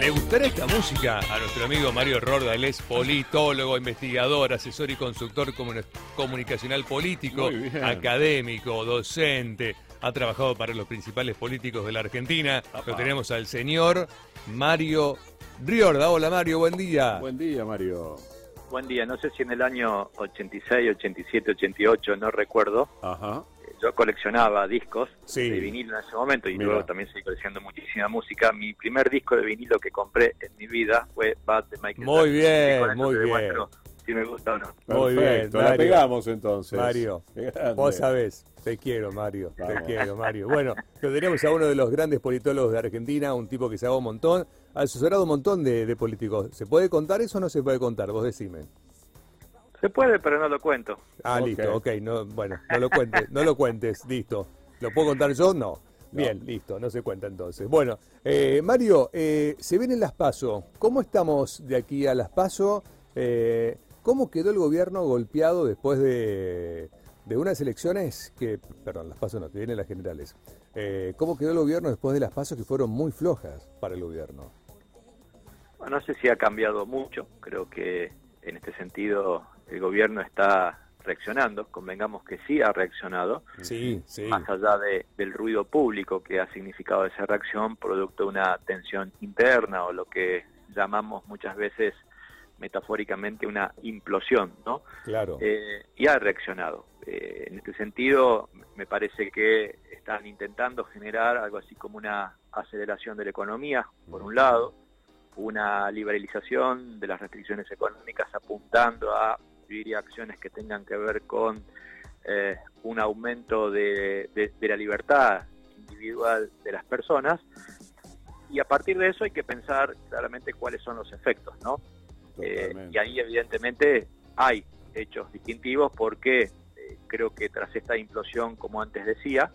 ¿Le gustará esta música? A nuestro amigo Mario Rorda, él es politólogo, investigador, asesor y consultor comu- comunicacional político, académico, docente. Ha trabajado para los principales políticos de la Argentina. Lo tenemos al señor Mario Riorda. Hola Mario, buen día. Buen día, Mario. Buen día, no sé si en el año 86, 87, 88, no recuerdo, Ajá. Yo coleccionaba discos Sí. de vinilo en ese momento y Mira. luego también seguí coleccionando muchísima música. Mi primer disco de vinilo que compré en mi vida fue Bad de Michael Muy Jackson. bien, muy bien. si me gusta o no. Muy bien, Perfecto, la Mario. pegamos entonces. Mario, vos sabés, te quiero Mario, te quiero Mario. Bueno, lo tenemos a uno de los grandes politólogos de Argentina, un tipo que se ha un montón, ha asesorado un montón de, de políticos. ¿Se puede contar eso o no se puede contar? Vos decime. Se puede, pero no lo cuento. Ah, listo, ok, no, bueno, no lo cuentes, no lo cuentes, listo. ¿Lo puedo contar yo? No. Bien, listo, no se cuenta entonces. Bueno, eh, Mario, eh, se vienen las PASO. ¿Cómo estamos de aquí a las PASO? Eh, ¿Cómo quedó el gobierno golpeado después de, de unas elecciones que, perdón, las PASO no, que vienen las generales. Eh, ¿Cómo quedó el gobierno después de las PASO que fueron muy flojas para el gobierno? Bueno, no sé si ha cambiado mucho, creo que en este sentido el gobierno está reaccionando, convengamos que sí ha reaccionado, Sí, sí. más allá de- del ruido público que ha significado esa reacción, producto de una tensión interna o lo que llamamos muchas veces metafóricamente una implosión, ¿no? Claro. Eh, y ha reaccionado. Eh, en este sentido, me parece que están intentando generar algo así como una aceleración de la economía, por un lado, una liberalización de las restricciones económicas apuntando a yo diría, acciones que tengan que ver con eh, un aumento de, de- de la libertad individual de las personas. Y a partir de eso hay que pensar claramente cuáles son los efectos, ¿no? Eh, y ahí evidentemente hay hechos distintivos porque eh, creo que tras esta implosión, como antes decía,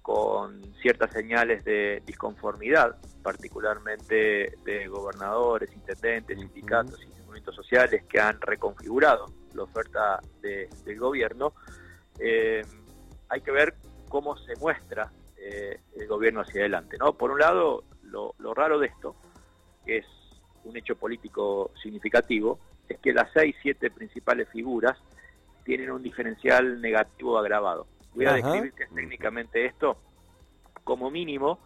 con ciertas señales de disconformidad, particularmente de gobernadores, intendentes, sindicatos y movimientos sociales que han reconfigurado la oferta de- del gobierno, eh, hay que ver cómo se muestra eh, el gobierno hacia adelante. ¿no? Por un lado, lo, lo raro de esto, que es un hecho político significativo, es que las seis, siete principales figuras tienen un diferencial negativo agravado. Voy a Ajá. describir qué es técnicamente esto. Como mínimo,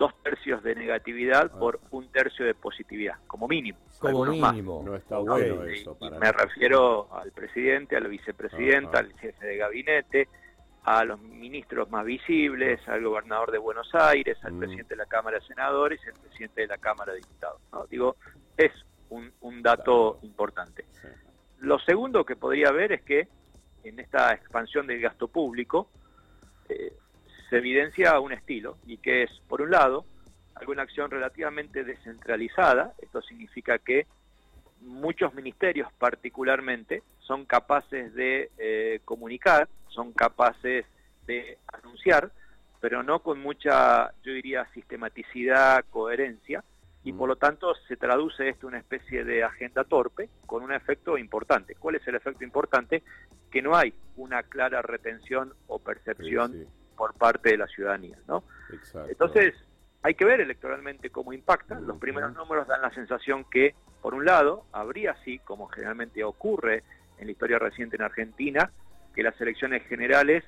dos tercios de negatividad por un tercio de positividad, como mínimo. Como Algunos más. mínimo. No está bueno Y- eso. y me refiero al presidente, a la vicepresidenta, Ajá. al jefe de gabinete, a los ministros más visibles, al gobernador de Buenos Aires, al Mm. presidente de la Cámara de Senadores y al presidente de la Cámara de Diputados. ¿no? Digo, es un, un dato importante. Sí. Lo segundo que podría haber es que en esta expansión del gasto público eh, se evidencia un estilo y que es, por un lado, alguna acción relativamente descentralizada. Esto significa que muchos ministerios particularmente son capaces de eh, comunicar, son capaces de anunciar, pero no con mucha, yo diría, sistematicidad, coherencia, y por lo tanto se traduce esto en una especie de agenda torpe con un efecto importante. ¿Cuál es el efecto importante? Que no hay una clara retención o percepción Sí, sí, por parte de la ciudadanía, ¿no? exacto. Entonces, hay que ver electoralmente cómo impacta. Los primeros números dan la sensación que, por un lado, habría sí, como generalmente ocurre en la historia reciente en Argentina, que las elecciones generales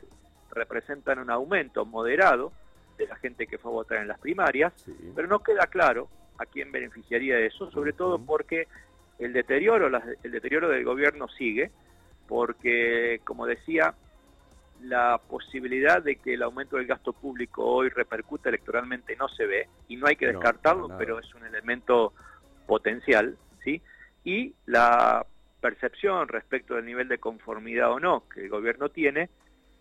representan un aumento moderado de la gente que fue a votar en las primarias, Sí. pero no queda claro a quién beneficiaría eso, sobre todo porque el deterioro, el deterioro del gobierno sigue, porque, como decía, la posibilidad de que el aumento del gasto público hoy repercute electoralmente no se ve y no hay que descartarlo, pero es un elemento potencial, ¿sí? Y la percepción respecto del nivel de conformidad o no que el gobierno tiene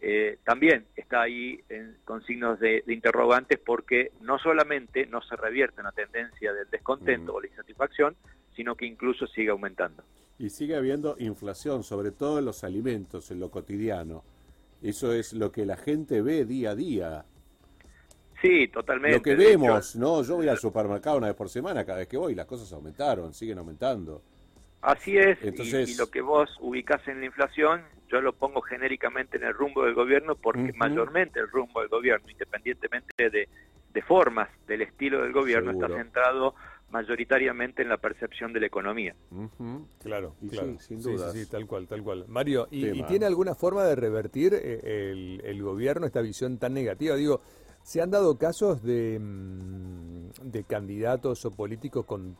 eh, también está ahí en- con signos de, de interrogantes porque no solamente no se revierte una tendencia del descontento o la insatisfacción, sino que incluso sigue aumentando. Y sigue habiendo inflación, sobre todo en los alimentos, en lo cotidiano. Eso es lo que la gente ve día a día. Sí, totalmente. Lo que hecho, vemos, ¿no? Yo voy al supermercado una vez por semana, cada vez que voy, las cosas aumentaron, siguen aumentando. Así es, y- Entonces- y, lo que vos ubicás en la inflación, yo lo pongo genéricamente en el rumbo del gobierno porque mayormente el rumbo del gobierno, independientemente de, de formas del estilo del gobierno, Seguro. está centrado mayoritariamente en la percepción de la economía. Claro, claro. sin duda. Sí, tal cual, tal cual. Mario, ¿y, tiene alguna forma de revertir eh, el, gobierno esta visión tan negativa? Digo, ¿se han dado casos de, mm, de candidatos o políticos con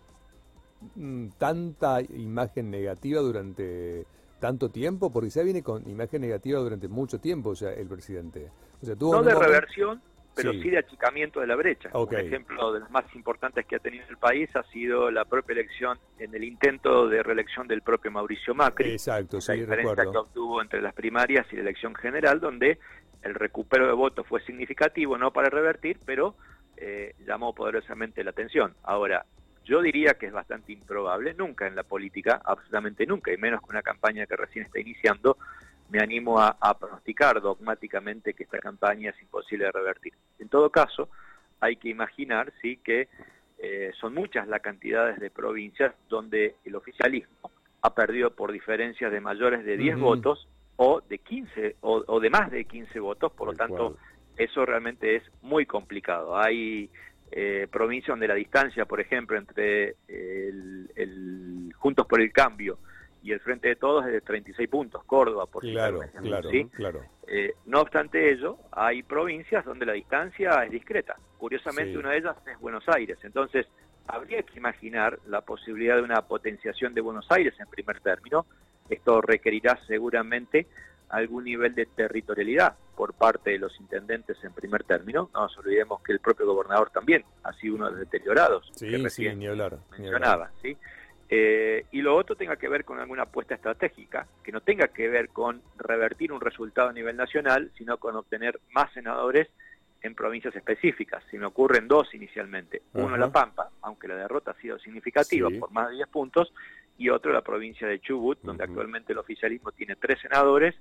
mm, tanta imagen negativa durante tanto tiempo? Porque ya viene con imagen negativa durante mucho tiempo, o sea, el presidente. O sea, no de reversión, pero sí. de achicamiento de la brecha. Un ejemplo de los más importantes que ha tenido el país ha sido la propia elección, en el intento de reelección del propio Mauricio Macri. Exacto, sí, La diferencia que obtuvo entre las primarias y la elección general, donde el recupero de votos fue significativo, no para revertir, pero eh, llamó poderosamente la atención. Ahora, yo diría que es bastante improbable, nunca en la política, absolutamente nunca, y menos con una campaña que recién está iniciando, me animo a, pronosticar dogmáticamente que esta campaña es imposible de revertir. En todo caso, hay que imaginar sí que eh, son muchas las cantidades de provincias donde el oficialismo ha perdido por diferencias de mayores de 10 votos o de 15 o, de más de 15 votos, por lo tanto eso realmente es muy complicado. Hay eh, provincias donde la distancia, por ejemplo, entre el Juntos por el Cambio y el Frente de Todos es de 36 puntos, Córdoba, por claro, claro, claro. Eh, no obstante ello, hay provincias donde la distancia es discreta. Curiosamente, una de ellas es Buenos Aires. Entonces, habría que imaginar la posibilidad de una potenciación de Buenos Aires en primer término. Esto requerirá seguramente algún nivel de territorialidad por parte de los intendentes en primer término. No nos olvidemos que el propio gobernador también ha sido uno de los deteriorados sí, que recién ni hablar, mencionaba. ¿sí? Eh, y lo otro tenga que ver con alguna apuesta estratégica, que no tenga que ver con revertir un resultado a nivel nacional, sino con obtener más senadores en provincias específicas. Si me ocurren dos inicialmente. Uno La Pampa, aunque la derrota ha sido significativa por más de 10 puntos, y otro la provincia de Chubut, donde actualmente el oficialismo tiene tres senadores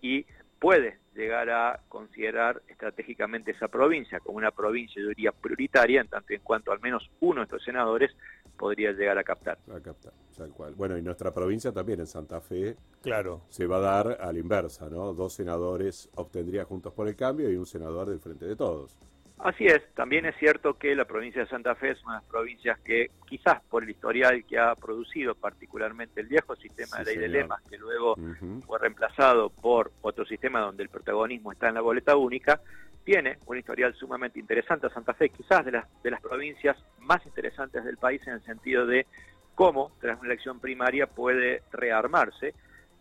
y puede llegar a considerar estratégicamente esa provincia como una provincia, yo diría, prioritaria, en tanto y en cuanto al menos uno de estos senadores podría llegar a captar. A captar, tal cual. Bueno, y nuestra provincia también, en Santa Fe, claro. se va a dar a la inversa, ¿no? Dos senadores obtendría Juntos por el Cambio y un senador del Frente de Todos. Así es, también es cierto que la provincia de Santa Fe es una de las provincias que quizás por el historial que ha producido particularmente el viejo sistema de ley de lemas, que luego fue reemplazado por otro sistema donde el protagonismo está en la boleta única, tiene un historial sumamente interesante. Santa Fe quizás de las, de las provincias más interesantes del país en el sentido de cómo tras una elección primaria puede rearmarse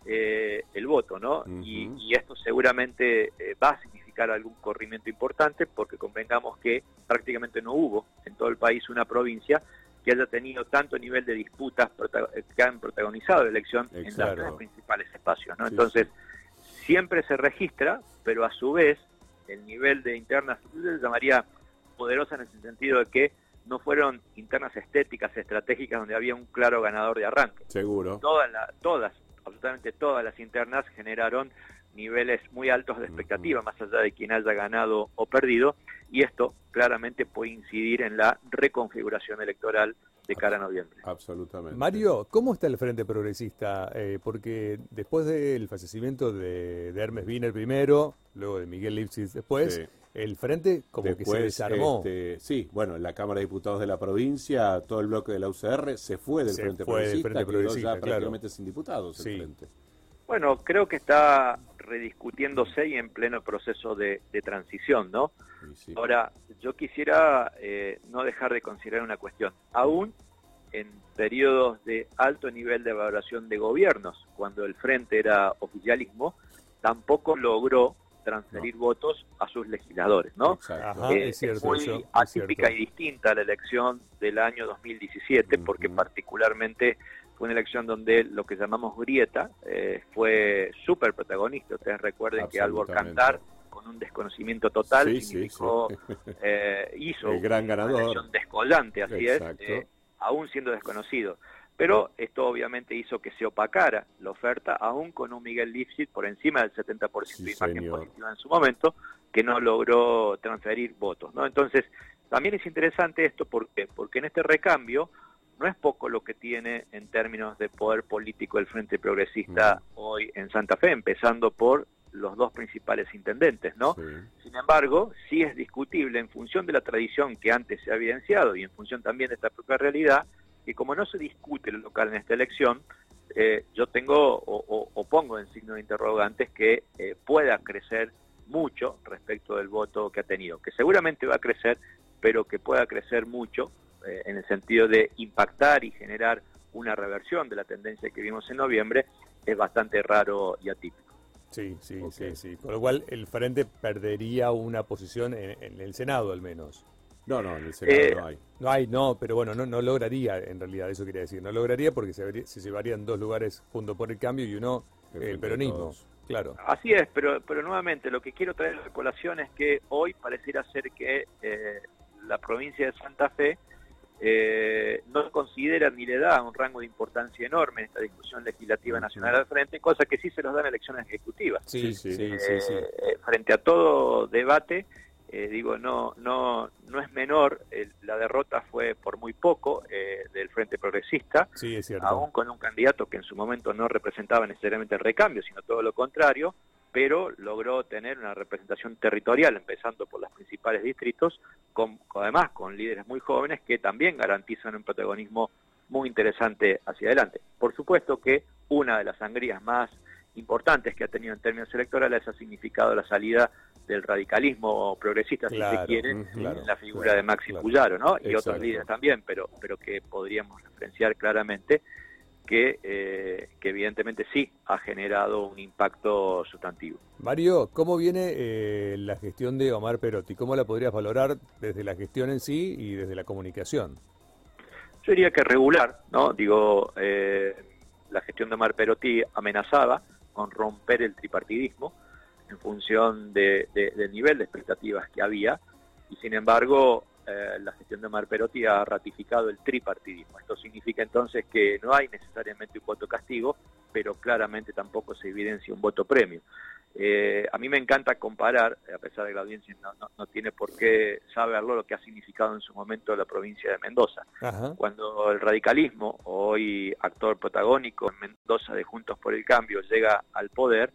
eh, el voto, ¿no? y, esto seguramente eh, va a significar algún corrimiento importante porque convengamos que prácticamente no hubo en todo el país una provincia que haya tenido tanto nivel de disputas eh, que han protagonizado la elección en los principales espacios, ¿no? Entonces, siempre se registra, pero a su vez el nivel de internas, se llamaría poderosa en ese sentido de que no fueron internas estéticas, estratégicas, donde había un claro ganador de arranque. Seguro. Todas, todas absolutamente todas las internas generaron niveles muy altos de expectativa, más allá de quien haya ganado o perdido, y esto claramente puede incidir en la reconfiguración electoral de cara a noviembre. Absolutamente. Mario, ¿cómo está el Frente Progresista? Eh, porque después del fallecimiento de, Hermes Wiener primero, luego de Miguel Lipschitz después, el Frente como que se desarmó. Este, sí, bueno, en la Cámara de Diputados de la provincia, todo el bloque de la UCR se fue del Frente Progresista, Frente Progresista, ya prácticamente sin diputados el Frente. Bueno, creo que está rediscutiéndose y en pleno proceso de, transición, ¿no? Ahora, yo quisiera eh, no dejar de considerar una cuestión. Aún en periodos de alto nivel de evaluación de gobiernos, cuando el frente era oficialismo, tampoco logró transferir votos a sus legisladores, ¿no? Eh, es, muy atípica y distinta a la elección del año 2017, porque particularmente fue una elección donde lo que llamamos grieta eh, fue súper protagonista. Ustedes recuerden que Albor Cantar, con un desconocimiento total, significó, eh, hizo El gran ganador. una elección descollante, así es, eh, aún siendo desconocido. Pero esto obviamente hizo que se opacara la oferta, aún con un Miguel Lipschitz por encima del 70% de imagen positiva en su momento, que no logró transferir votos. ¿no? Entonces, también es interesante esto porque, porque en este recambio no es poco lo que tiene en términos de poder político el Frente Progresista hoy en Santa Fe, empezando por los dos principales intendentes, ¿no? Sí. Sin embargo, sí es discutible en función de la tradición que antes se ha evidenciado y en función también de esta propia realidad, que como no se discute lo local en esta elección, eh, yo tengo o, o- o pongo en signo de interrogantes que eh, pueda crecer mucho respecto del voto que ha tenido, que seguramente va a crecer, pero que pueda crecer mucho eh, en el sentido de impactar y generar una reversión de la tendencia que vimos en noviembre, es bastante raro y atípico. Sí, sí, sí, sí. Con lo cual el Frente perdería una posición en, en el Senado al menos. No, no, en el Senado Eh, no hay. No hay, no, pero bueno, no, no lograría en realidad, eso quería decir. No lograría porque se, vería- se llevarían dos lugares junto por el cambio y uno El eh, el peronismo. Todos. Claro. Así es, pero, pero nuevamente lo que quiero traer a la colación es que hoy pareciera ser que eh, la provincia de Santa Fe eh, no considera ni le da un rango de importancia enorme en esta discusión legislativa nacional al frente, cosa que sí se los da en elecciones ejecutivas. Sí, Sí, sí. Eh, frente a todo debate, eh, digo, no, no, no es menor, la derrota fue por muy poco eh, del Frente Progresista, Sí, es cierto. aún con un candidato que en su momento no representaba necesariamente el recambio, sino todo lo contrario, pero logró tener una representación territorial, empezando por los principales distritos, con, además con líderes muy jóvenes que también garantizan un protagonismo muy interesante hacia adelante. Por supuesto que una de las sangrías más importantes que ha tenido en términos electorales ha significado la salida del radicalismo progresista, si se quiere, ujú, claro, en la figura claro, de Maxi. Puyaro, ¿no? Y otros Exacto. líderes también, pero, pero que podríamos referenciar claramente que, eh, que evidentemente sí ha generado un impacto sustantivo. Mario, ¿cómo viene eh, la gestión de Omar Perotti? ¿Cómo la podrías valorar desde la gestión en sí y desde la comunicación? Yo diría que regular, ¿no? Digo, eh, la gestión de Omar Perotti amenazaba con romper el tripartidismo en función de- de- del nivel de expectativas que había y sin embargo eh, la gestión de Omar Perotti ha ratificado el tripartidismo. Esto significa entonces que no hay necesariamente un voto castigo, pero claramente tampoco se evidencia un voto premio. Eh, a mí me encanta comparar, a pesar de que la audiencia no, no- no tiene por qué saberlo, lo que ha significado en su momento la provincia de Mendoza Ajá. cuando el radicalismo, hoy actor protagónico en Mendoza de Juntos por el Cambio, llega al poder,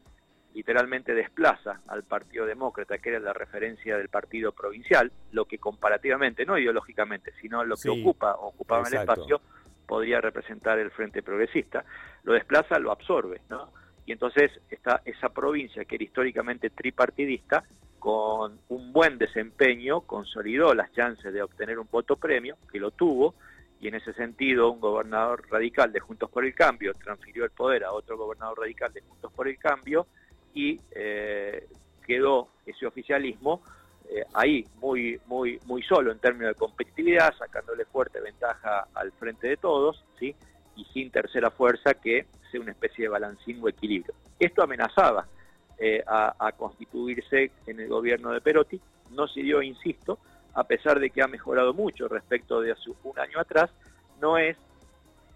literalmente desplaza al Partido Demócrata, que era la referencia del partido provincial, lo que comparativamente, no ideológicamente, sino lo que Sí, ocupa, ocupaba en el espacio, podría representar el Frente Progresista. Lo desplaza, lo absorbe, ¿no? Y entonces está esa provincia que era históricamente tripartidista, con un buen desempeño, consolidó las chances de obtener un voto premio, que lo tuvo, y en ese sentido un gobernador radical de Juntos por el Cambio transfirió el poder a otro gobernador radical de Juntos por el Cambio y eh, quedó ese oficialismo eh, ahí muy muy muy solo en términos de competitividad, sacándole fuerte ventaja al frente de todos, sí, y sin tercera fuerza que sea una especie de balancín o equilibrio. Esto amenazaba eh, a, a constituirse en el gobierno de Perotti, no se dio, insisto, a pesar de que ha mejorado mucho respecto de hace un año atrás, no es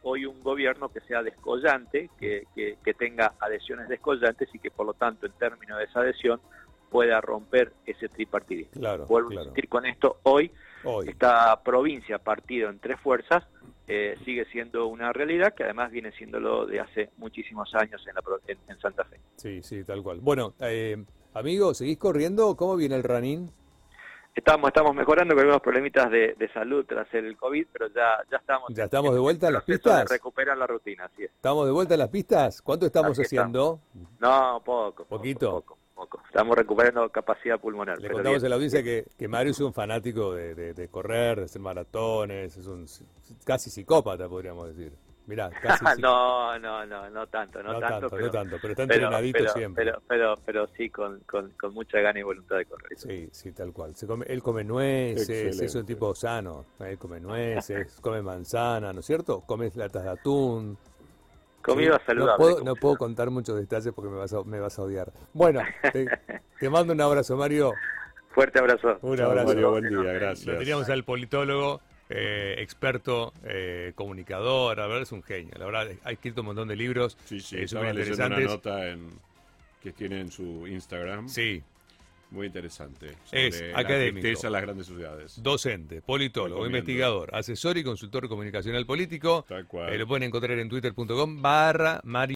hoy un gobierno que sea descollante, que, que- que tenga adhesiones descollantes y que por lo tanto en términos de esa adhesión pueda romper ese tripartidismo. Claro, Vuelvo a insistir con esto, hoy Hoy. esta provincia partido en tres fuerzas eh, sigue siendo una realidad que además viene siéndolo de hace muchísimos años en, la, en- en Santa Fe. Sí, sí, tal cual. Bueno, eh, amigo, ¿seguís corriendo? ¿Cómo viene el running? Estamos, estamos mejorando con algunos problemitas de, de salud tras el COVID, pero ya, ya estamos. ¿Ya estamos de vuelta en las pistas? recuperar la rutina, así es. ¿Estamos de vuelta en las pistas? ¿Cuánto estamos haciendo? No, poco. ¿Poquito? Poco, poco. Estamos recuperando capacidad pulmonar. Le pero contamos bien. a la audiencia que, que Mario es un fanático de, de- de correr, de hacer maratones, es un casi psicópata, podríamos decir. Mirá, casi no, no, no, no tanto, no, No tanto, tanto, pero, no tanto, pero está entrenadito pero- siempre. Pero, pero, pero sí, con, con, con mucha gana y voluntad de correr. Sí, sí, tal cual. Se come, él come nueces, es un tipo sano. Él come nueces, come manzana, ¿no es cierto? Come latas de atún. Comida Sí, saludable. No puedo, no puedo contar muchos detalles porque me vas a, me vas a odiar. Bueno, te, te mando un abrazo, Mario. Fuerte abrazo. Un abrazo. Mario, buen día, gracias. Lo teníamos al politólogo, eh, experto, eh, comunicador, la verdad es un genio. La verdad, ha escrito un montón de libros Sí, sí, eh, estaba una nota en, que tiene en su Instagram. Sí, Muy interesante. Es sobre académico. La tristeza en las grandes ciudades. docente, politólogo, Recomiendo. investigador, asesor y consultor comunicacional político. Tal cual. Eh, lo pueden encontrar en twitter.com barra Mario.